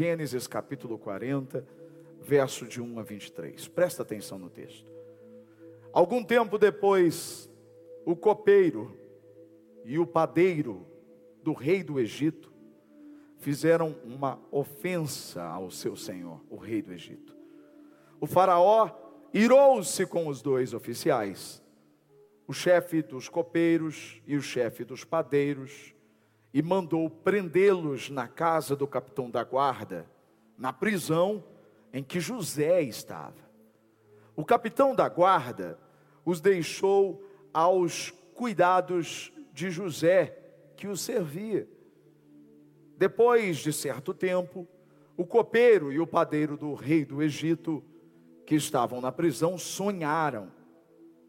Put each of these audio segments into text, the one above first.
Gênesis capítulo 40, verso de 1 a 23. Presta atenção no texto. Algum tempo depois, o copeiro e o padeiro do rei do Egito fizeram uma ofensa ao seu senhor, o rei do Egito. O faraó irou-se com os dois oficiais, o chefe dos copeiros e o chefe dos padeiros, e mandou prendê-los na casa do capitão da guarda, na prisão em que José estava. O capitão da guarda os deixou aos cuidados de José, que os servia. Depois de certo tempo, o copeiro e o padeiro do rei do Egito, que estavam na prisão, sonharam.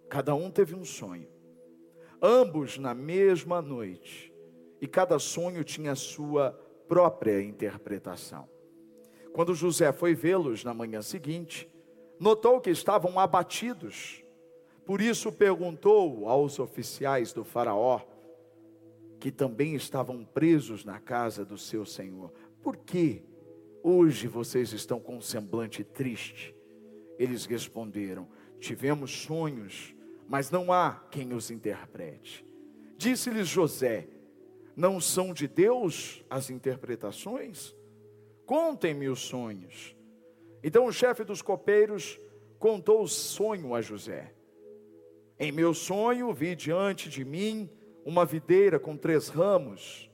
Cada um teve um sonho. Ambos na mesma noite e cada sonho tinha sua própria interpretação. Quando José foi vê-los na manhã seguinte, notou que estavam abatidos. Por isso perguntou aos oficiais do Faraó, que também estavam presos na casa do seu senhor: Por que hoje vocês estão com um semblante triste? Eles responderam: Tivemos sonhos, mas não há quem os interprete. Disse-lhes José: não são de Deus as interpretações? Contem-me os sonhos. Então o chefe dos copeiros contou o sonho a José. Em meu sonho vi diante de mim uma videira com três ramos.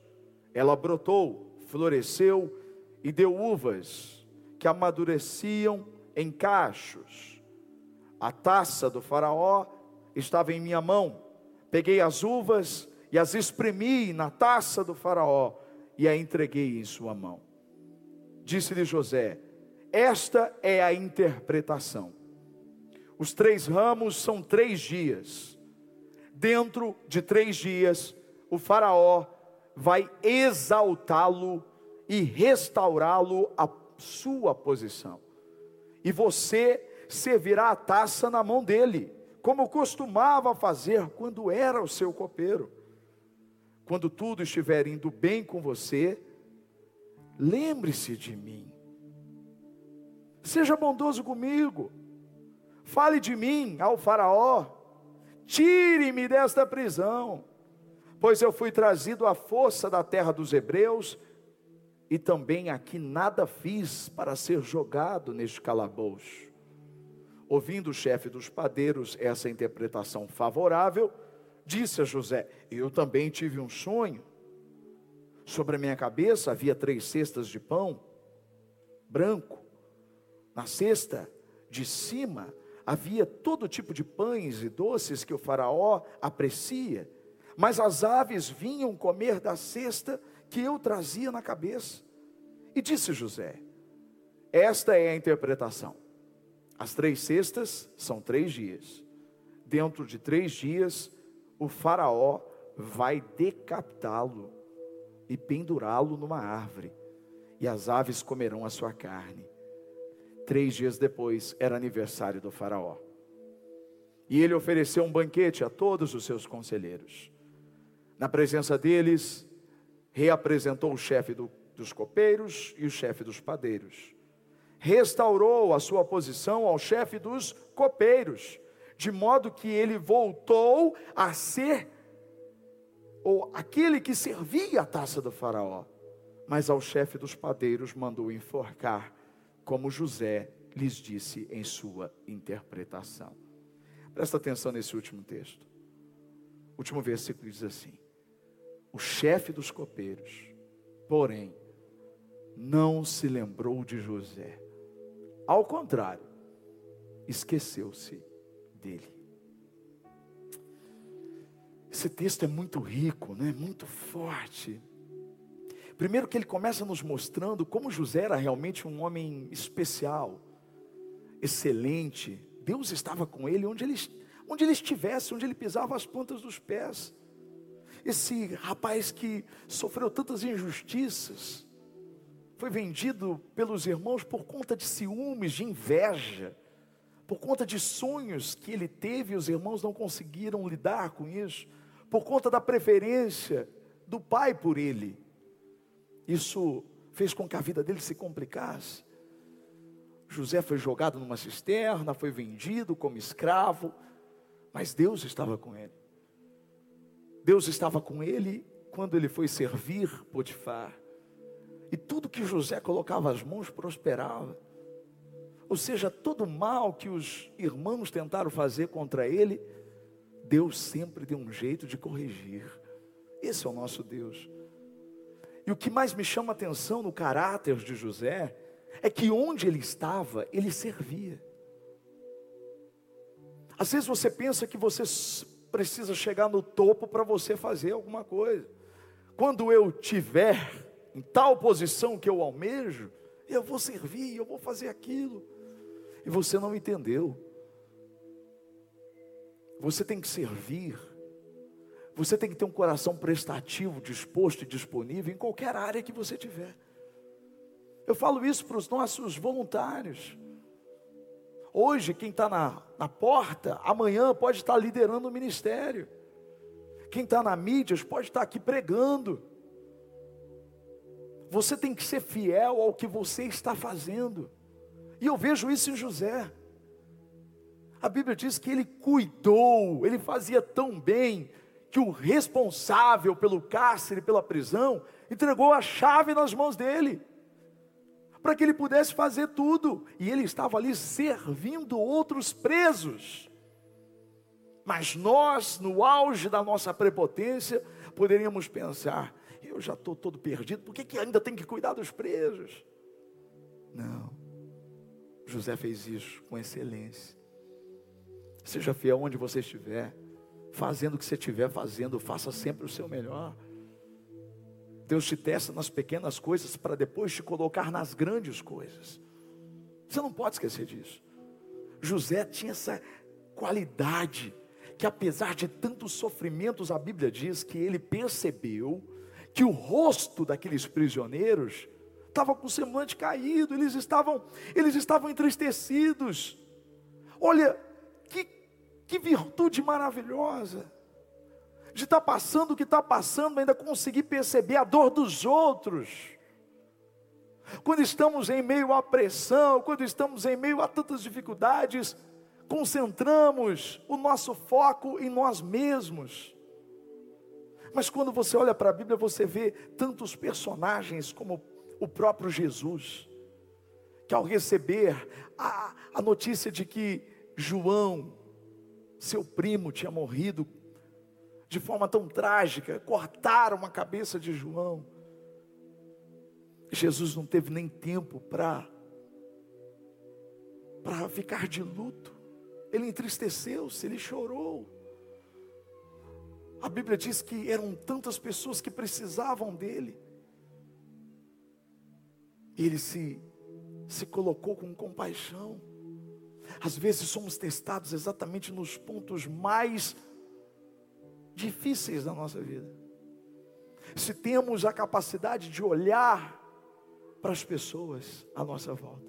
Ela brotou, floresceu e deu uvas que amadureciam em cachos. A taça do faraó estava em minha mão. Peguei as uvas e as espremi na taça do Faraó e a entreguei em sua mão. Disse-lhe José: Esta é a interpretação. Os três ramos são três dias. Dentro de três dias, o Faraó vai exaltá-lo e restaurá-lo à sua posição. E você servirá a taça na mão dele, como costumava fazer quando era o seu copeiro. Quando tudo estiver indo bem com você, lembre-se de mim. Seja bondoso comigo. Fale de mim ao Faraó. Tire-me desta prisão, pois eu fui trazido à força da terra dos hebreus e também aqui nada fiz para ser jogado neste calabouço. Ouvindo o chefe dos padeiros essa interpretação favorável, disse a José: Eu também tive um sonho. Sobre a minha cabeça havia três cestas de pão branco. Na cesta de cima havia todo tipo de pães e doces que o Faraó aprecia, mas as aves vinham comer da cesta que eu trazia na cabeça. E disse José: Esta é a interpretação. As três cestas são três dias. Dentro de três dias o Faraó vai decapitá-lo e pendurá-lo numa árvore, e as aves comerão a sua carne. Três dias depois era aniversário do Faraó. E ele ofereceu um banquete a todos os seus conselheiros. Na presença deles, reapresentou o chefe do, dos copeiros e o chefe dos padeiros. Restaurou a sua posição ao chefe dos copeiros de modo que ele voltou a ser ou aquele que servia a taça do faraó. Mas ao chefe dos padeiros mandou enforcar, como José lhes disse em sua interpretação. Presta atenção nesse último texto. O último versículo diz assim: O chefe dos copeiros, porém, não se lembrou de José. Ao contrário, esqueceu-se dele. Esse texto é muito rico, né? muito forte. Primeiro que ele começa nos mostrando como José era realmente um homem especial, excelente. Deus estava com ele onde ele, onde ele estivesse, onde ele pisava as pontas dos pés. Esse rapaz que sofreu tantas injustiças, foi vendido pelos irmãos por conta de ciúmes, de inveja por conta de sonhos que ele teve, os irmãos não conseguiram lidar com isso, por conta da preferência do pai por ele. Isso fez com que a vida dele se complicasse. José foi jogado numa cisterna, foi vendido como escravo, mas Deus estava com ele. Deus estava com ele quando ele foi servir Potifar. E tudo que José colocava as mãos prosperava. Ou seja, todo o mal que os irmãos tentaram fazer contra ele, Deus sempre deu um jeito de corrigir. Esse é o nosso Deus. E o que mais me chama a atenção no caráter de José é que onde ele estava, ele servia. Às vezes você pensa que você precisa chegar no topo para você fazer alguma coisa. Quando eu tiver em tal posição que eu almejo, eu vou servir, eu vou fazer aquilo. E você não entendeu. Você tem que servir você tem que ter um coração prestativo, disposto e disponível em qualquer área que você tiver. Eu falo isso para os nossos voluntários. Hoje, quem está na, na porta, amanhã pode estar liderando o ministério. Quem está na mídia pode estar aqui pregando. Você tem que ser fiel ao que você está fazendo. E eu vejo isso em José. A Bíblia diz que ele cuidou, ele fazia tão bem que o responsável pelo cárcere, pela prisão, entregou a chave nas mãos dele, para que ele pudesse fazer tudo, e ele estava ali servindo outros presos. Mas nós, no auge da nossa prepotência, poderíamos pensar: eu já estou todo perdido, por que, que ainda tem que cuidar dos presos? Não, José fez isso com excelência. Seja fiel onde você estiver fazendo o que você estiver fazendo, faça sempre o seu melhor. Deus te testa nas pequenas coisas para depois te colocar nas grandes coisas. Você não pode esquecer disso. José tinha essa qualidade que apesar de tantos sofrimentos, a Bíblia diz que ele percebeu que o rosto daqueles prisioneiros estava com o semblante caído, eles estavam, eles estavam entristecidos. Olha, que que virtude maravilhosa. De estar tá passando o que está passando, ainda conseguir perceber a dor dos outros. Quando estamos em meio à pressão, quando estamos em meio a tantas dificuldades, concentramos o nosso foco em nós mesmos. Mas quando você olha para a Bíblia, você vê tantos personagens como o próprio Jesus, que ao receber a, a notícia de que João, seu primo tinha morrido de forma tão trágica, cortaram a cabeça de João. Jesus não teve nem tempo para para ficar de luto. Ele entristeceu-se, ele chorou. A Bíblia diz que eram tantas pessoas que precisavam dele. E ele se se colocou com compaixão. Às vezes somos testados exatamente nos pontos mais difíceis da nossa vida. Se temos a capacidade de olhar para as pessoas à nossa volta.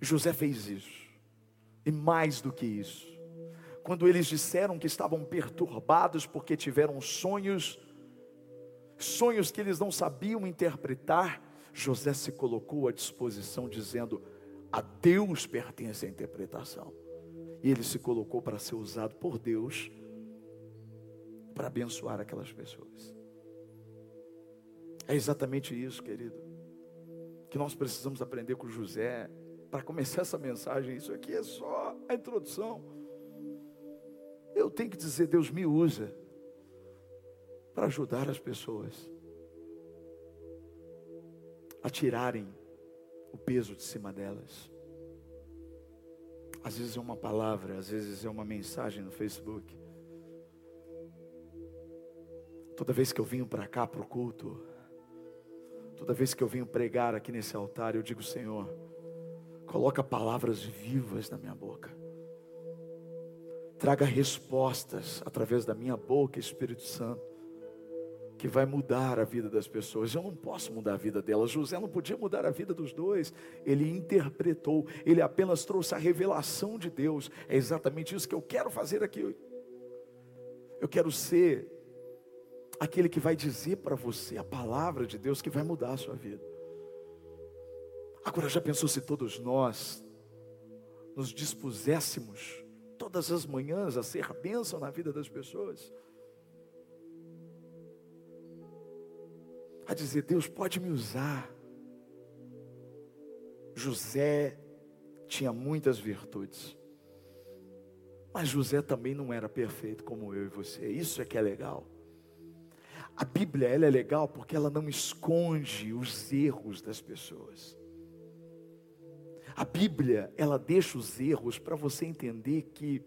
José fez isso. E mais do que isso. Quando eles disseram que estavam perturbados porque tiveram sonhos, sonhos que eles não sabiam interpretar, José se colocou à disposição, dizendo: a Deus pertence a interpretação. E ele se colocou para ser usado por Deus para abençoar aquelas pessoas. É exatamente isso, querido, que nós precisamos aprender com José para começar essa mensagem. Isso aqui é só a introdução. Eu tenho que dizer, Deus me usa para ajudar as pessoas a tirarem o peso de cima delas. Às vezes é uma palavra, às vezes é uma mensagem no Facebook. Toda vez que eu venho para cá para o culto, toda vez que eu venho pregar aqui nesse altar, eu digo, Senhor, coloca palavras vivas na minha boca. Traga respostas através da minha boca, Espírito Santo que vai mudar a vida das pessoas. Eu não posso mudar a vida delas. José não podia mudar a vida dos dois. Ele interpretou, ele apenas trouxe a revelação de Deus. É exatamente isso que eu quero fazer aqui. Eu quero ser aquele que vai dizer para você a palavra de Deus que vai mudar a sua vida. Agora já pensou se todos nós nos dispuséssemos todas as manhãs a ser bênção na vida das pessoas? A dizer, Deus pode me usar. José tinha muitas virtudes. Mas José também não era perfeito como eu e você. Isso é que é legal. A Bíblia ela é legal porque ela não esconde os erros das pessoas. A Bíblia ela deixa os erros para você entender que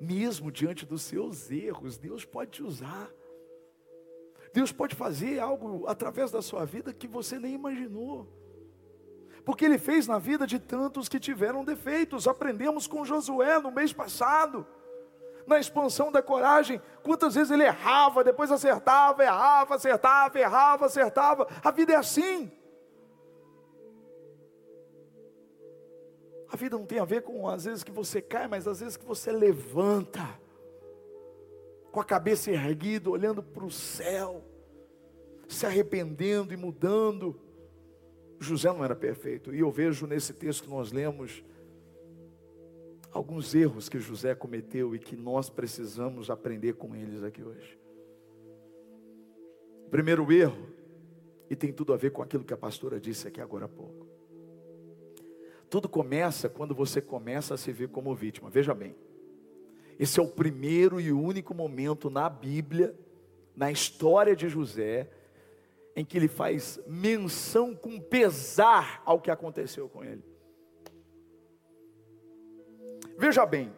mesmo diante dos seus erros, Deus pode te usar. Deus pode fazer algo através da sua vida que você nem imaginou. Porque Ele fez na vida de tantos que tiveram defeitos. Aprendemos com Josué no mês passado, na expansão da coragem. Quantas vezes ele errava, depois acertava, errava, acertava, errava, acertava. A vida é assim. A vida não tem a ver com às vezes que você cai, mas às vezes que você levanta com a cabeça erguida, olhando para o céu, se arrependendo e mudando. José não era perfeito, e eu vejo nesse texto que nós lemos alguns erros que José cometeu e que nós precisamos aprender com eles aqui hoje. Primeiro erro, e tem tudo a ver com aquilo que a pastora disse aqui agora há pouco. Tudo começa quando você começa a se ver como vítima. Veja bem, esse é o primeiro e único momento na Bíblia, na história de José, em que ele faz menção com pesar ao que aconteceu com ele. Veja bem,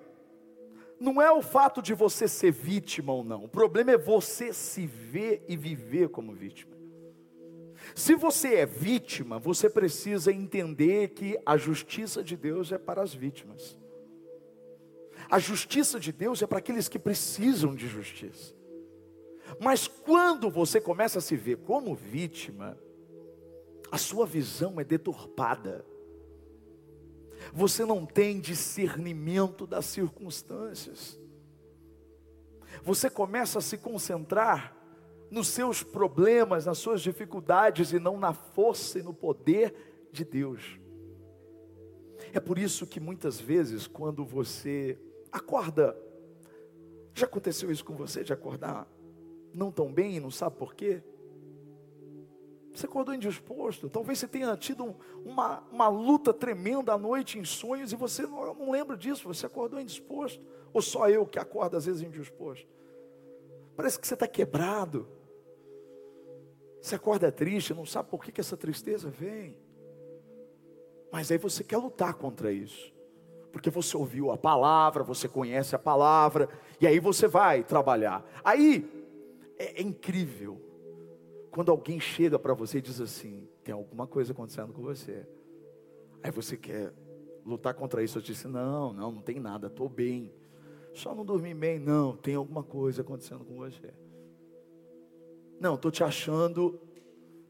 não é o fato de você ser vítima ou não, o problema é você se ver e viver como vítima. Se você é vítima, você precisa entender que a justiça de Deus é para as vítimas. A justiça de Deus é para aqueles que precisam de justiça. Mas quando você começa a se ver como vítima, a sua visão é deturpada. Você não tem discernimento das circunstâncias. Você começa a se concentrar nos seus problemas, nas suas dificuldades e não na força e no poder de Deus. É por isso que muitas vezes, quando você acorda. Já aconteceu isso com você, de acordar não tão bem e não sabe por quê? Você acordou indisposto. Talvez você tenha tido uma, uma luta tremenda à noite em sonhos e você não, não lembra disso. Você acordou indisposto. Ou só eu que acordo às vezes indisposto? Parece que você está quebrado. Você acorda triste, não sabe por que, que essa tristeza vem. Mas aí você quer lutar contra isso porque você ouviu a palavra, você conhece a palavra, e aí você vai trabalhar. Aí é, é incrível quando alguém chega para você e diz assim: tem alguma coisa acontecendo com você. Aí você quer lutar contra isso. Eu disse: não, não, não tem nada, estou bem. Só não dormi bem. Não, tem alguma coisa acontecendo com você. Não, estou te achando.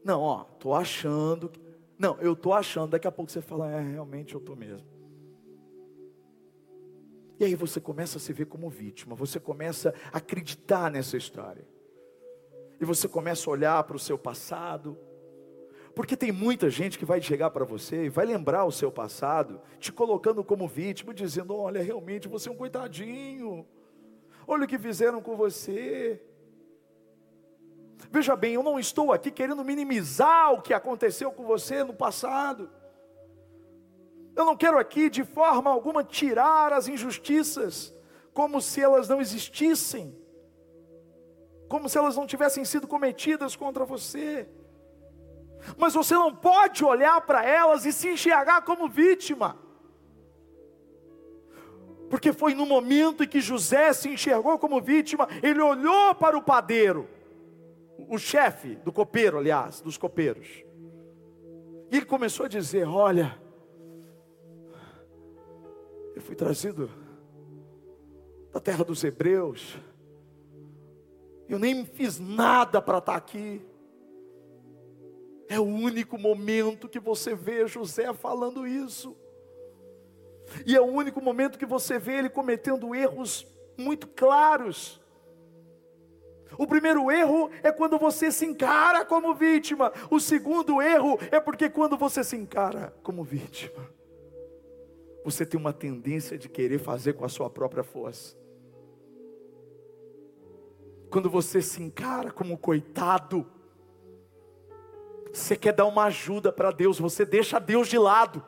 Não, ó, estou achando. Não, eu estou achando. Daqui a pouco você fala: é, realmente eu estou mesmo. E aí você começa a se ver como vítima, você começa a acreditar nessa história. E você começa a olhar para o seu passado. Porque tem muita gente que vai chegar para você e vai lembrar o seu passado, te colocando como vítima, dizendo: Olha, realmente você é um coitadinho. Olha o que fizeram com você. Veja bem, eu não estou aqui querendo minimizar o que aconteceu com você no passado. Eu não quero aqui de forma alguma tirar as injustiças, como se elas não existissem, como se elas não tivessem sido cometidas contra você. Mas você não pode olhar para elas e se enxergar como vítima. Porque foi no momento em que José se enxergou como vítima, ele olhou para o padeiro, o chefe do copeiro, aliás, dos copeiros. E ele começou a dizer: Olha, eu fui trazido da terra dos hebreus. Eu nem fiz nada para estar aqui. É o único momento que você vê José falando isso. E é o único momento que você vê ele cometendo erros muito claros. O primeiro erro é quando você se encara como vítima. O segundo erro é porque quando você se encara como vítima, você tem uma tendência de querer fazer com a sua própria força. Quando você se encara como coitado, você quer dar uma ajuda para Deus, você deixa Deus de lado.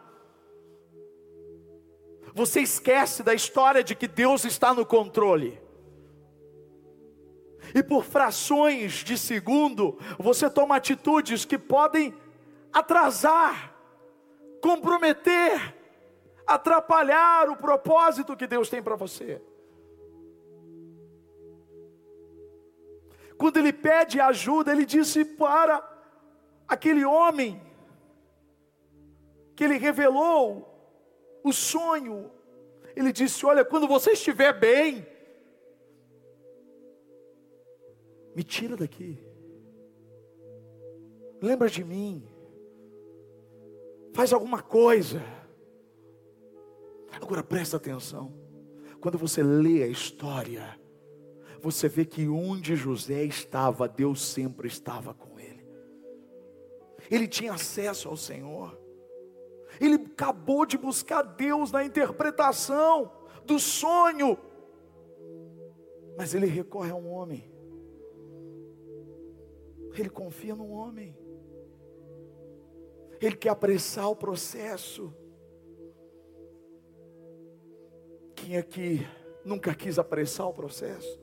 Você esquece da história de que Deus está no controle. E por frações de segundo, você toma atitudes que podem atrasar, comprometer, atrapalhar o propósito que Deus tem para você. Quando ele pede ajuda, ele disse para aquele homem que ele revelou o sonho. Ele disse: Olha, quando você estiver bem, me tira daqui. Lembra de mim. Faz alguma coisa. Agora presta atenção. Quando você lê a história, você vê que onde José estava, Deus sempre estava com ele. Ele tinha acesso ao Senhor. Ele acabou de buscar Deus na interpretação do sonho. Mas ele recorre a um homem. Ele confia no homem. Ele quer apressar o processo. Quem nunca quis apressar o processo?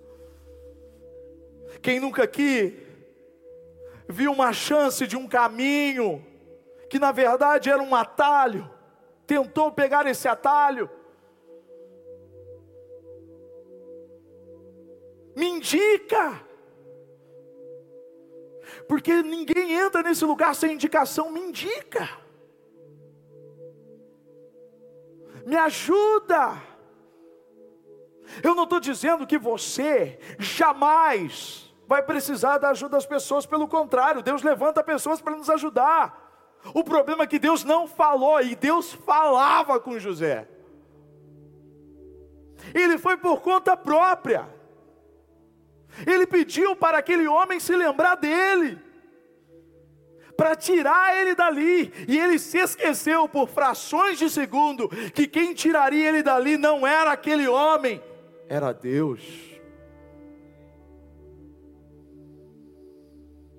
Quem nunca aqui viu uma chance de um caminho que na verdade era um atalho, tentou pegar esse atalho. Me indica, porque ninguém entra nesse lugar sem indicação, me indica, me ajuda. Eu não estou dizendo que você jamais vai precisar da ajuda das pessoas, pelo contrário, Deus levanta pessoas para nos ajudar. O problema é que Deus não falou e Deus falava com José. Ele foi por conta própria. Ele pediu para aquele homem se lembrar dele, para tirar ele dali, e ele se esqueceu por frações de segundo que quem tiraria ele dali não era aquele homem, era Deus.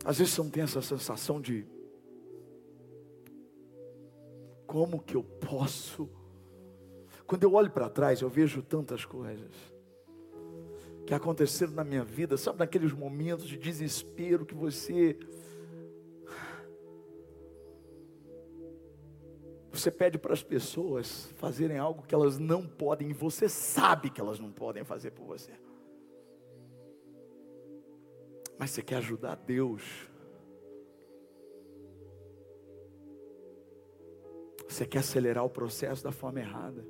Às vezes você não tem essa sensação de como que eu posso? Quando eu olho para trás, eu vejo tantas coisas que aconteceram na minha vida, sabe, naqueles momentos de desespero que você. Você pede para as pessoas fazerem algo que elas não podem, e você sabe que elas não podem fazer por você. Mas você quer ajudar Deus Você quer acelerar o processo da forma errada.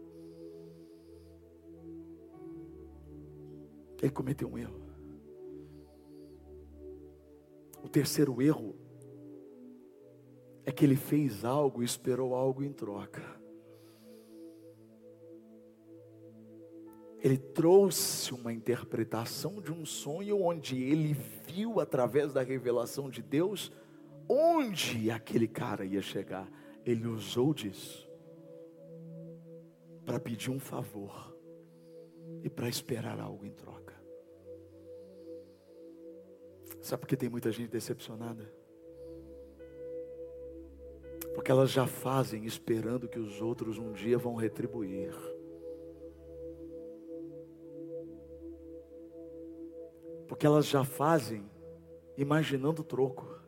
Ele cometeu um erro. O terceiro erro é que ele fez algo e esperou algo em troca. Ele trouxe uma interpretação de um sonho onde ele viu através da revelação de Deus onde aquele cara ia chegar ele usou disso para pedir um favor e para esperar algo em troca. Sabe por que tem muita gente decepcionada? Porque elas já fazem esperando que os outros um dia vão retribuir. Porque elas já fazem imaginando troco.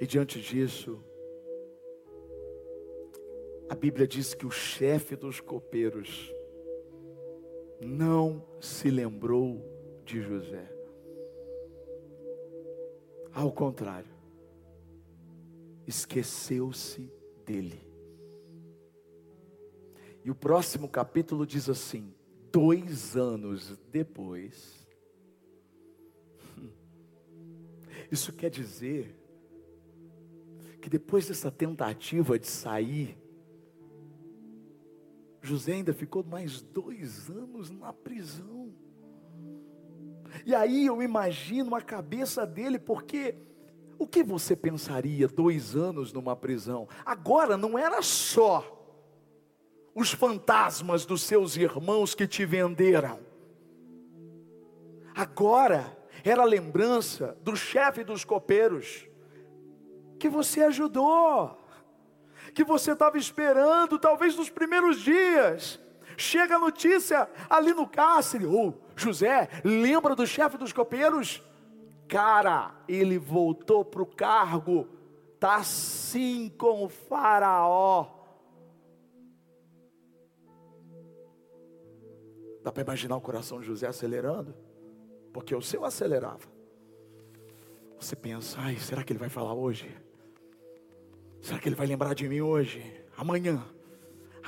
E diante disso, a Bíblia diz que o chefe dos copeiros não se lembrou de José. Ao contrário, esqueceu-se dele. E o próximo capítulo diz assim: dois anos depois, isso quer dizer que depois dessa tentativa de sair, José ainda ficou mais dois anos na prisão. E aí eu imagino a cabeça dele, porque o que você pensaria dois anos numa prisão? Agora não era só os fantasmas dos seus irmãos que te venderam. Agora era a lembrança do chefe dos copeiros que você ajudou, que você estava esperando, talvez nos primeiros dias. Chega a notícia ali no cárcere, ou oh, José, lembra do chefe dos copeiros? Cara, ele voltou para o cargo, tá assim com o faraó. Dá para imaginar o coração de José acelerando? Porque o seu acelerava. Você pensa, ai, será que ele vai falar hoje? Será que ele vai lembrar de mim hoje? Amanhã?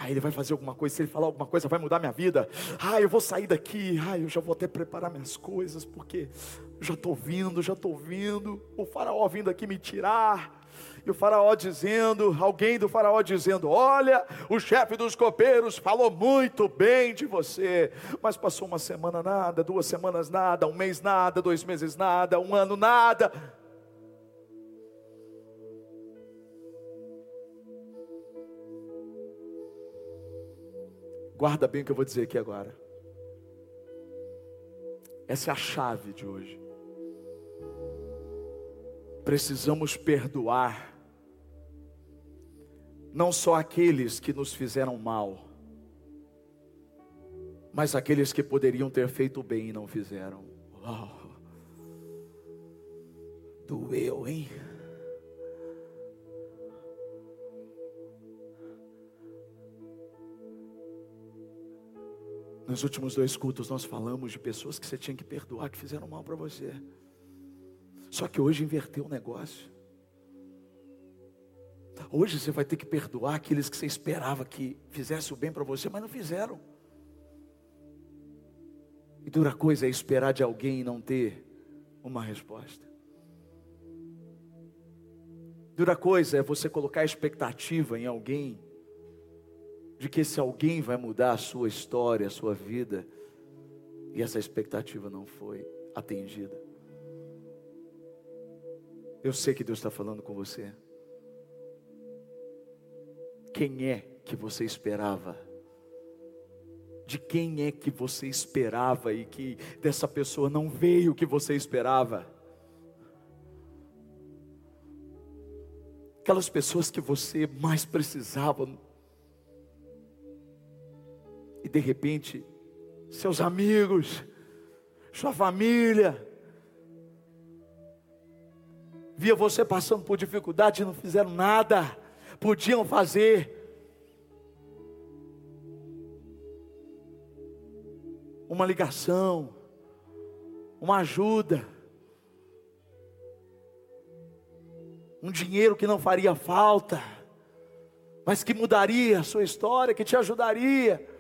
Ah, ele vai fazer alguma coisa, se ele falar alguma coisa, vai mudar minha vida. Ah, eu vou sair daqui. Ah, eu já vou até preparar minhas coisas, porque já estou vindo, já estou vindo. O faraó vindo aqui me tirar. E o faraó dizendo, alguém do faraó dizendo: Olha, o chefe dos copeiros falou muito bem de você. Mas passou uma semana nada, duas semanas nada, um mês nada, dois meses nada, um ano nada. Guarda bem o que eu vou dizer aqui agora. Essa é a chave de hoje. Precisamos perdoar não só aqueles que nos fizeram mal, mas aqueles que poderiam ter feito bem e não fizeram. Oh, doeu, hein? Nos últimos dois cultos nós falamos de pessoas que você tinha que perdoar, que fizeram mal para você. Só que hoje inverteu o negócio. Hoje você vai ter que perdoar aqueles que você esperava que fizesse o bem para você, mas não fizeram. E dura coisa é esperar de alguém e não ter uma resposta. Dura coisa é você colocar expectativa em alguém de que esse alguém vai mudar a sua história, a sua vida, e essa expectativa não foi atendida. Eu sei que Deus está falando com você. Quem é que você esperava? De quem é que você esperava e que dessa pessoa não veio o que você esperava? Aquelas pessoas que você mais precisava e de repente, seus amigos, sua família, via você passando por dificuldade e não fizeram nada, podiam fazer. Uma ligação, uma ajuda, um dinheiro que não faria falta, mas que mudaria a sua história, que te ajudaria.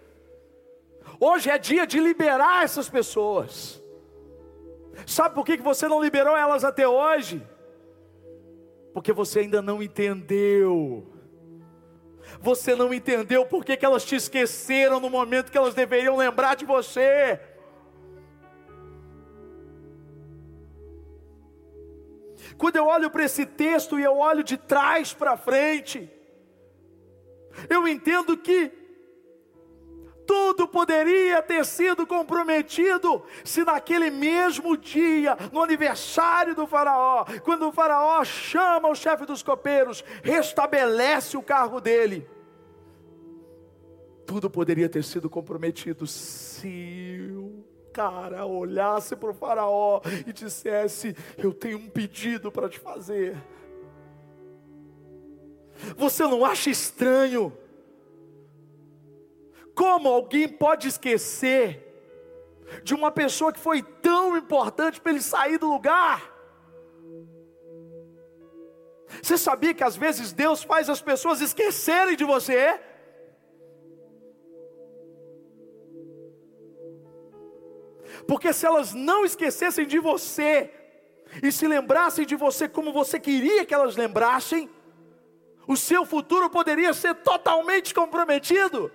Hoje é dia de liberar essas pessoas. Sabe por que você não liberou elas até hoje? Porque você ainda não entendeu. Você não entendeu por que elas te esqueceram no momento que elas deveriam lembrar de você. Quando eu olho para esse texto e eu olho de trás para frente, eu entendo que tudo poderia ter sido comprometido se naquele mesmo dia, no aniversário do Faraó, quando o Faraó chama o chefe dos copeiros, restabelece o cargo dele. Tudo poderia ter sido comprometido se o cara olhasse para o Faraó e dissesse: Eu tenho um pedido para te fazer. Você não acha estranho? Como alguém pode esquecer de uma pessoa que foi tão importante para ele sair do lugar? Você sabia que às vezes Deus faz as pessoas esquecerem de você? Porque se elas não esquecessem de você, e se lembrassem de você como você queria que elas lembrassem, o seu futuro poderia ser totalmente comprometido.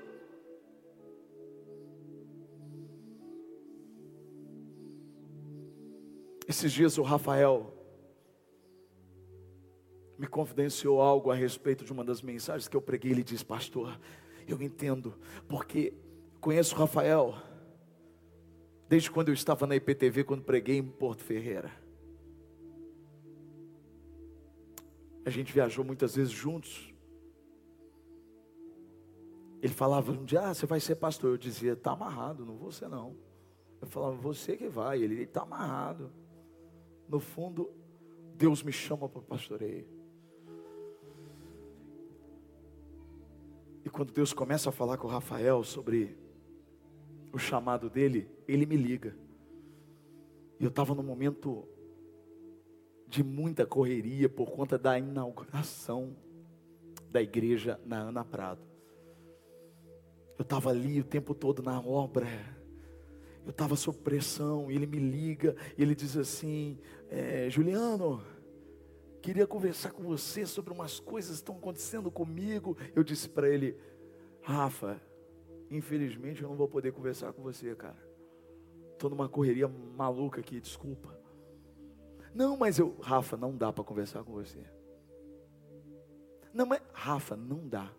Esses dias o Rafael me confidenciou algo a respeito de uma das mensagens que eu preguei. Ele diz, pastor, eu entendo, porque conheço o Rafael desde quando eu estava na IPTV, quando preguei em Porto Ferreira. A gente viajou muitas vezes juntos. Ele falava um dia, ah, você vai ser pastor. Eu dizia, está amarrado, não vou ser não. Eu falava, você que vai. Ele está amarrado. No fundo, Deus me chama para o pastoreio. E quando Deus começa a falar com o Rafael sobre o chamado dele, ele me liga. E eu estava num momento de muita correria por conta da inauguração da igreja na Ana Prado. Eu estava ali o tempo todo na obra. Eu estava sob pressão. E ele me liga e ele diz assim: é, Juliano, queria conversar com você sobre umas coisas que estão acontecendo comigo. Eu disse para ele: Rafa, infelizmente eu não vou poder conversar com você, cara. Estou numa correria maluca aqui, desculpa. Não, mas eu, Rafa, não dá para conversar com você. Não, mas Rafa, não dá.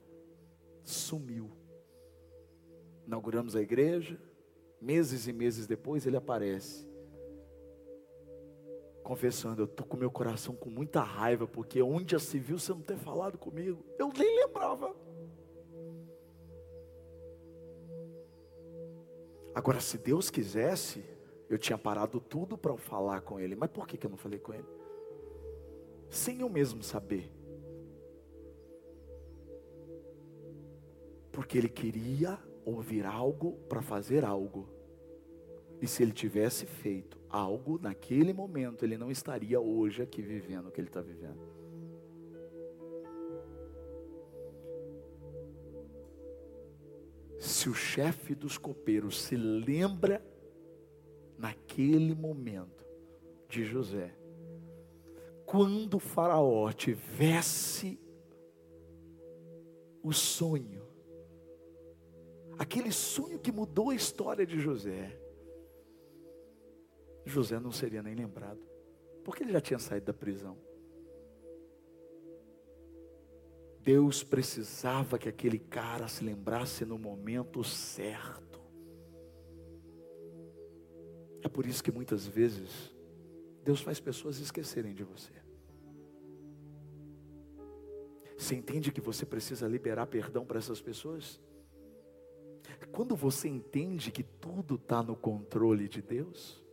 Sumiu. Inauguramos a igreja. Meses e meses depois ele aparece. Confessando, eu estou com meu coração com muita raiva, porque onde já se viu você não ter falado comigo? Eu nem lembrava. Agora, se Deus quisesse, eu tinha parado tudo para falar com ele. Mas por que, que eu não falei com ele? Sem eu mesmo saber. Porque ele queria ouvir algo para fazer algo. E se ele tivesse feito algo naquele momento, ele não estaria hoje aqui vivendo o que ele está vivendo. Se o chefe dos copeiros se lembra naquele momento de José, quando o Faraó tivesse o sonho, aquele sonho que mudou a história de José, José não seria nem lembrado, porque ele já tinha saído da prisão. Deus precisava que aquele cara se lembrasse no momento certo. É por isso que muitas vezes Deus faz pessoas esquecerem de você. Você entende que você precisa liberar perdão para essas pessoas? Quando você entende que tudo está no controle de Deus,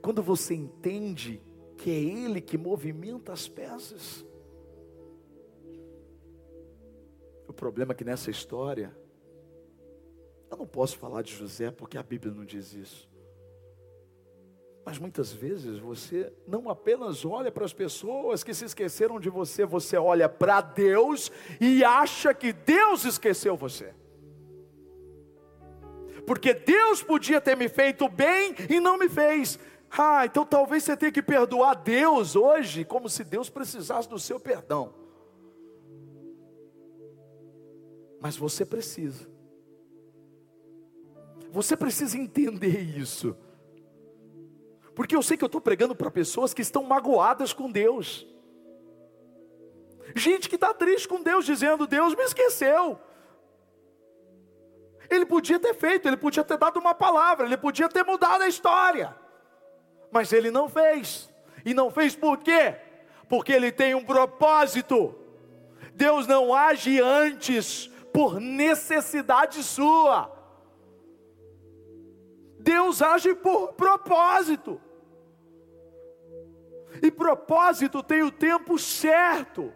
quando você entende que é Ele que movimenta as peças, o problema é que nessa história, eu não posso falar de José porque a Bíblia não diz isso. Mas muitas vezes você não apenas olha para as pessoas que se esqueceram de você, você olha para Deus e acha que Deus esqueceu você porque Deus podia ter me feito bem e não me fez. Ah, então talvez você tenha que perdoar Deus hoje, como se Deus precisasse do seu perdão. Mas você precisa. Você precisa entender isso. Porque eu sei que eu estou pregando para pessoas que estão magoadas com Deus. Gente que está triste com Deus, dizendo: Deus me esqueceu. Ele podia ter feito, ele podia ter dado uma palavra, ele podia ter mudado a história. Mas ele não fez. E não fez por quê? Porque ele tem um propósito. Deus não age antes por necessidade sua. Deus age por propósito. E propósito tem o tempo certo.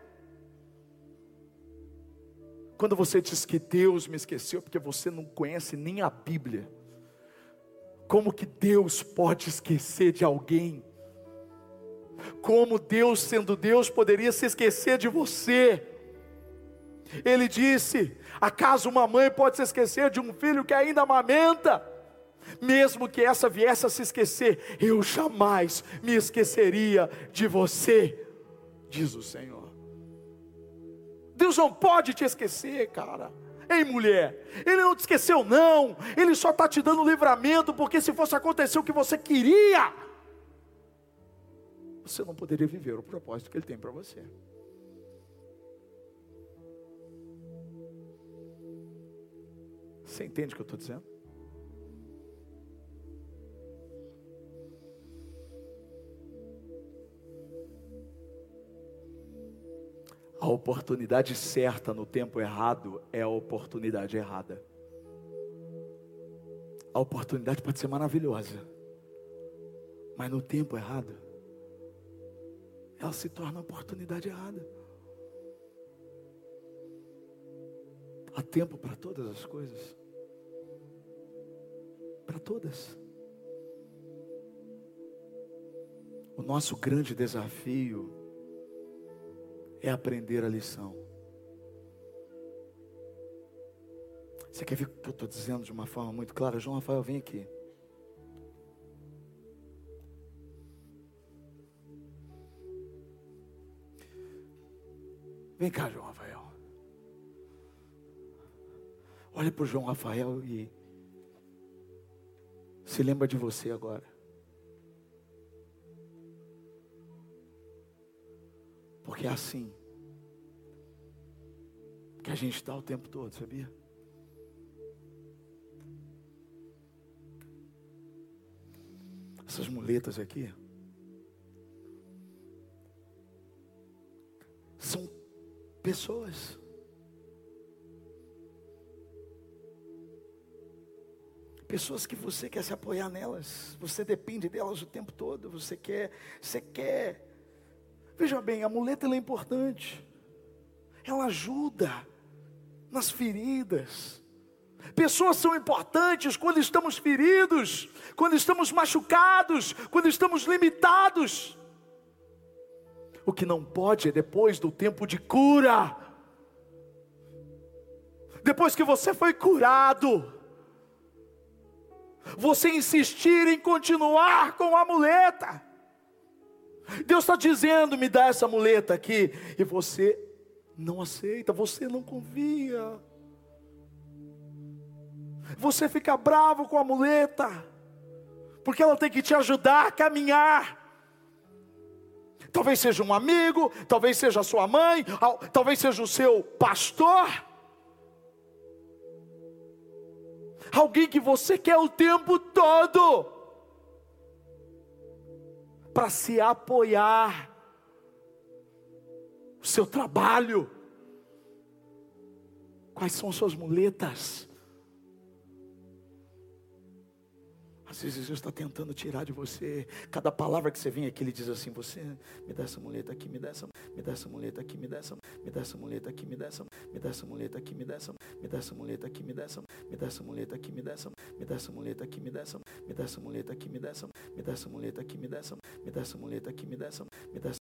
Quando você diz que Deus me esqueceu, porque você não conhece nem a Bíblia. Como que Deus pode esquecer de alguém? Como Deus, sendo Deus, poderia se esquecer de você? Ele disse: Acaso uma mãe pode se esquecer de um filho que ainda amamenta? Mesmo que essa viesse a se esquecer, eu jamais me esqueceria de você, diz o Senhor. Deus não pode te esquecer, cara. Ei, mulher, Ele não te esqueceu, não. Ele só está te dando livramento, porque se fosse acontecer o que você queria, você não poderia viver o propósito que Ele tem para você. Você entende o que eu estou dizendo? A oportunidade certa no tempo errado é a oportunidade errada. A oportunidade pode ser maravilhosa, mas no tempo errado, ela se torna a oportunidade errada. Há tempo para todas as coisas. Para todas. O nosso grande desafio é aprender a lição. Você quer ver o que eu estou dizendo de uma forma muito clara? João Rafael, vem aqui. Vem cá, João Rafael. Olha para o João Rafael e se lembra de você agora. Porque é assim que a gente está o tempo todo, sabia? essas muletas aqui são pessoas. Pessoas que você quer se apoiar nelas, você depende delas o tempo todo, você quer, você quer. Veja bem, a muleta é importante. Ela ajuda nas feridas. Pessoas são importantes quando estamos feridos, quando estamos machucados, quando estamos limitados. O que não pode é depois do tempo de cura, depois que você foi curado, você insistir em continuar com a muleta. Deus está dizendo: me dá essa muleta aqui, e você não aceita, você não confia. Você fica bravo com a muleta, porque ela tem que te ajudar a caminhar. Talvez seja um amigo, talvez seja sua mãe, talvez seja o seu pastor. Alguém que você quer o tempo todo para se apoiar. O seu trabalho. Quais são suas muletas? Às vezes Deus está tentando tirar de você. Cada palavra que você vem aqui, Ele diz assim: Você me dá essa muleta aqui, me dá essa, me dá essa muleta aqui, me dá essa, me dá essa muleta aqui, me dá essa, me dá essa muleta aqui, me dá essa, me dá essa muleta aqui, me dá essa, me dá essa muleta aqui, me dá essa, me dá essa muleta aqui, me dá essa, me dá essa muleta aqui, me dá essa, me dá essa muleta aqui, me dá essa, me dá essa muleta aqui, me dá essa, me dá